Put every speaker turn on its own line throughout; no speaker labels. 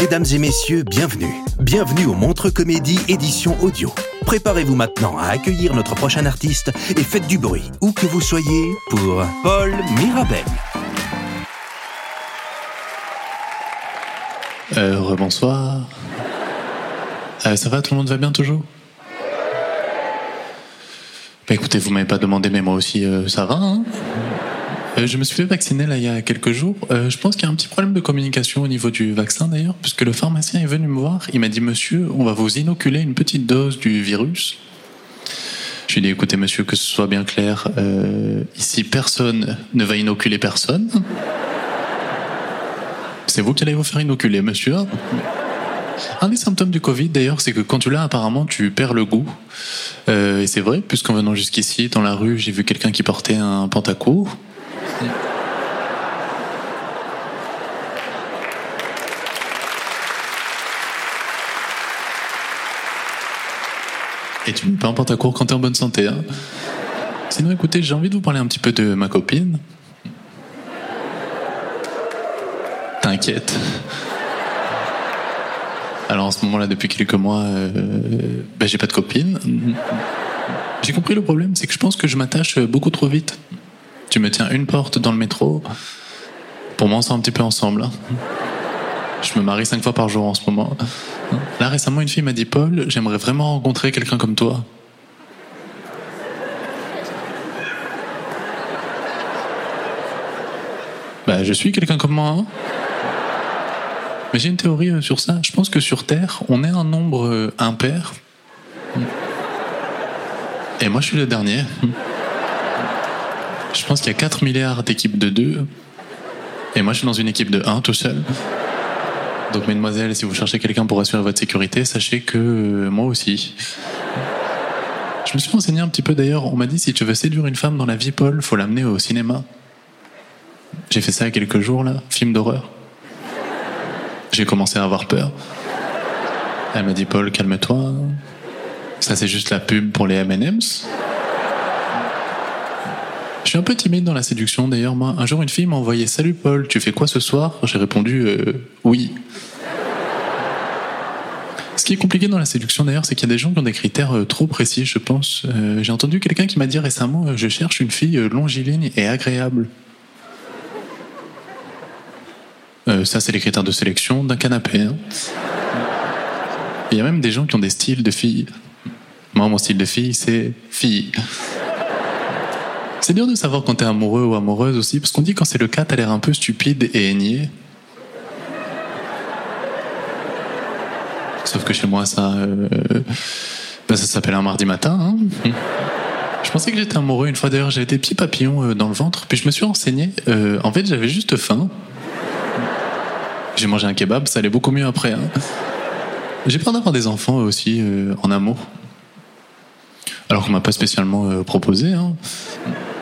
Mesdames et messieurs, bienvenue. Bienvenue au Montre Comédie édition audio. Préparez-vous maintenant à accueillir notre prochain artiste et faites du bruit, où que vous soyez, pour Paul Mirabel.
Euh, rebonsoir. Euh, ça va, tout le monde va bien toujours? Bah écoutez, vous m'avez pas demandé, mais moi aussi, euh, ça va. Hein? Euh, je me suis fait vacciner là il y a quelques jours. Euh, je pense qu'il y a un petit problème de communication au niveau du vaccin d'ailleurs, puisque le pharmacien est venu me voir. Il m'a dit Monsieur, on va vous inoculer une petite dose du virus. Je lui ai dit écoutez monsieur, que ce soit bien clair, euh, ici personne ne va inoculer personne. C'est vous qui allez vous faire inoculer, monsieur. Un des symptômes du Covid, d'ailleurs, c'est que quand tu l'as, apparemment, tu perds le goût. Et c'est vrai, puisqu'en venant jusqu'ici, dans la rue, j'ai vu quelqu'un qui portait un pantacourt. Et tu mets pas un pantacourt quand t'es en bonne santé. Hein. Sinon, écoutez, j'ai envie de vous parler un petit peu de ma copine. T'inquiète. Alors en ce moment-là, depuis quelques mois, euh, ben, j'ai pas de copine. J'ai compris le problème, c'est que je pense que je m'attache beaucoup trop vite. Tu me tiens une porte dans le métro. Pour moi, on un petit peu ensemble. hein. Je me marie cinq fois par jour en ce moment. Là, récemment, une fille m'a dit Paul, j'aimerais vraiment rencontrer quelqu'un comme toi. Bah, je suis quelqu'un comme moi. hein. Mais j'ai une théorie euh, sur ça. Je pense que sur Terre, on est un nombre euh, impair. Et moi, je suis le dernier. Je pense qu'il y a 4 milliards d'équipes de 2. Et moi, je suis dans une équipe de 1 tout seul. Donc, mesdemoiselles, si vous cherchez quelqu'un pour assurer votre sécurité, sachez que euh, moi aussi. Je me suis renseigné un petit peu d'ailleurs. On m'a dit si tu veux séduire une femme dans la vie, Paul, faut l'amener au cinéma. J'ai fait ça il y a quelques jours, là. Film d'horreur. J'ai commencé à avoir peur. Elle m'a dit Paul, calme-toi. Ça, c'est juste la pub pour les M&M's. Je suis un peu timide dans la séduction d'ailleurs moi. Un jour une fille m'a envoyé Salut Paul, tu fais quoi ce soir? J'ai répondu euh, Oui. Ce qui est compliqué dans la séduction d'ailleurs, c'est qu'il y a des gens qui ont des critères euh, trop précis, je pense. Euh, J'ai entendu quelqu'un qui m'a dit récemment Je cherche une fille longiligne et agréable. Ça, c'est les critères de sélection d'un canapé. hein. Il y a même des gens qui ont des styles de filles. Moi, mon style de fille, c'est fille. C'est dur de savoir quand t'es amoureux ou amoureuse aussi, parce qu'on dit quand c'est le cas, t'as l'air un peu stupide et aigné. Sauf que chez moi, ça, euh, ben, ça s'appelle un mardi matin. hein. Je pensais que j'étais amoureux une fois. D'ailleurs, j'avais des petits papillons euh, dans le ventre, puis je me suis renseigné. Euh, en fait, j'avais juste faim. J'ai mangé un kebab, ça allait beaucoup mieux après. hein. J'ai peur d'avoir des enfants aussi euh, en amour. Alors qu'on m'a pas spécialement proposé. hein.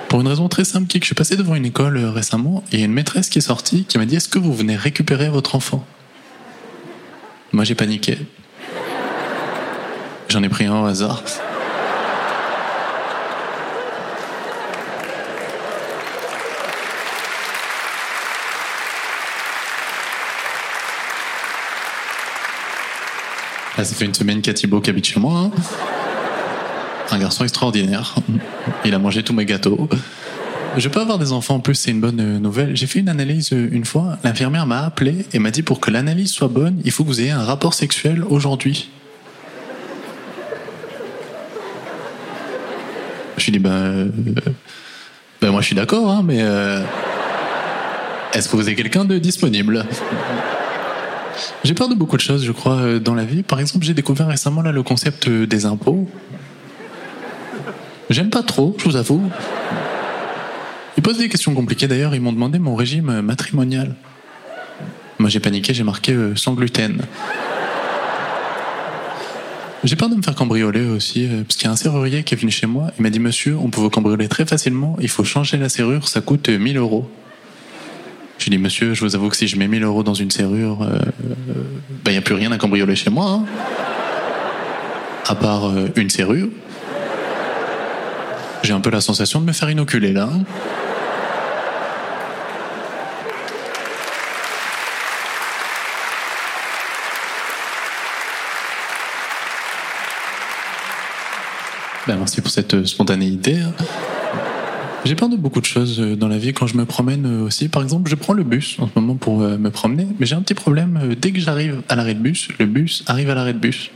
Pour une raison très simple qui est que je suis passé devant une école euh, récemment et il y a une maîtresse qui est sortie qui m'a dit Est-ce que vous venez récupérer votre enfant? Moi j'ai paniqué. J'en ai pris un au hasard. Là, ça fait une semaine qu'il y Thibaut qui habite chez moi. hein. Un garçon extraordinaire. Il a mangé tous mes gâteaux. Je peux avoir des enfants en plus, c'est une bonne euh, nouvelle. J'ai fait une analyse euh, une fois. L'infirmière m'a appelé et m'a dit pour que l'analyse soit bonne, il faut que vous ayez un rapport sexuel aujourd'hui. Je lui dit, ben, ben moi je suis d'accord, hein, mais est-ce que vous avez quelqu'un de disponible? J'ai peur de beaucoup de choses, je crois, dans la vie. Par exemple, j'ai découvert récemment là le concept des impôts. J'aime pas trop, je vous avoue. Ils posent des questions compliquées d'ailleurs, ils m'ont demandé mon régime euh, matrimonial. Moi j'ai paniqué, j'ai marqué euh, sans gluten. J'ai peur de me faire cambrioler aussi, euh, parce qu'il y a un serrurier qui est venu chez moi, il m'a dit Monsieur, on peut vous cambrioler très facilement, il faut changer la serrure, ça coûte euh, 1000 euros. J'ai dit Monsieur, je vous avoue que si je mets 1000 euros dans une serrure, euh, ben, il n'y a plus rien à cambrioler chez moi. hein. À part euh, une serrure. J'ai un peu la sensation de me faire inoculer là. hein. Ben, merci pour cette euh, spontanéité. J'ai peur de beaucoup de choses euh, dans la vie quand je me promène euh, aussi. Par exemple, je prends le bus en ce moment pour me promener, mais j'ai un petit problème. Dès que j'arrive à l'arrêt de bus, le bus arrive à l'arrêt de bus.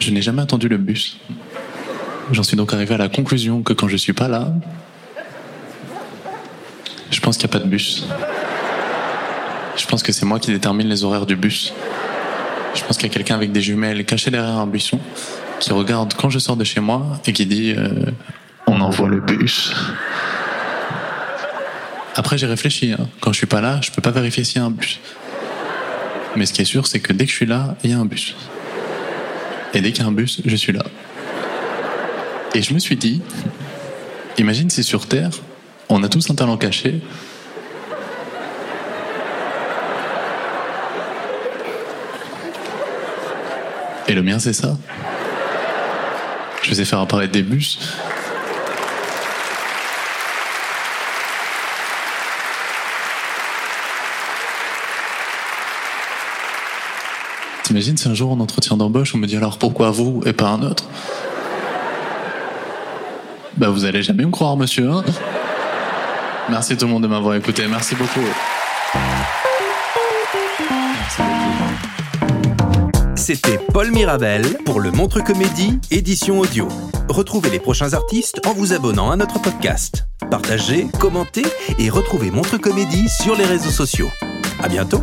Je n'ai jamais attendu le bus. J'en suis donc arrivé à la conclusion que quand je suis pas là, je pense qu'il n'y a pas de bus. Je pense que c'est moi qui détermine les horaires du bus. Je pense qu'il y a quelqu'un avec des jumelles caché derrière un buisson qui regarde quand je sors de chez moi et qui dit euh, on envoie le bus. Après j'ai réfléchi. hein. Quand je suis pas là, je peux pas vérifier s'il y a un bus. Mais ce qui est sûr, c'est que dès que je suis là, il y a un bus. Et dès qu'il y a un bus, je suis là. Et je me suis dit, imagine si sur Terre, on a tous un talent caché. Et le mien, c'est ça. Je sais faire apparaître des bus. T'imagines si un jour en entretien d'embauche on me dit alors pourquoi vous et pas un autre? Bah vous allez jamais me croire monsieur hein Merci tout le monde de m'avoir écouté, merci beaucoup.
C'était Paul Mirabel pour le Montre Comédie, édition audio. Retrouvez les prochains artistes en vous abonnant à notre podcast. Partagez, commentez et retrouvez Montre Comédie sur les réseaux sociaux. À bientôt!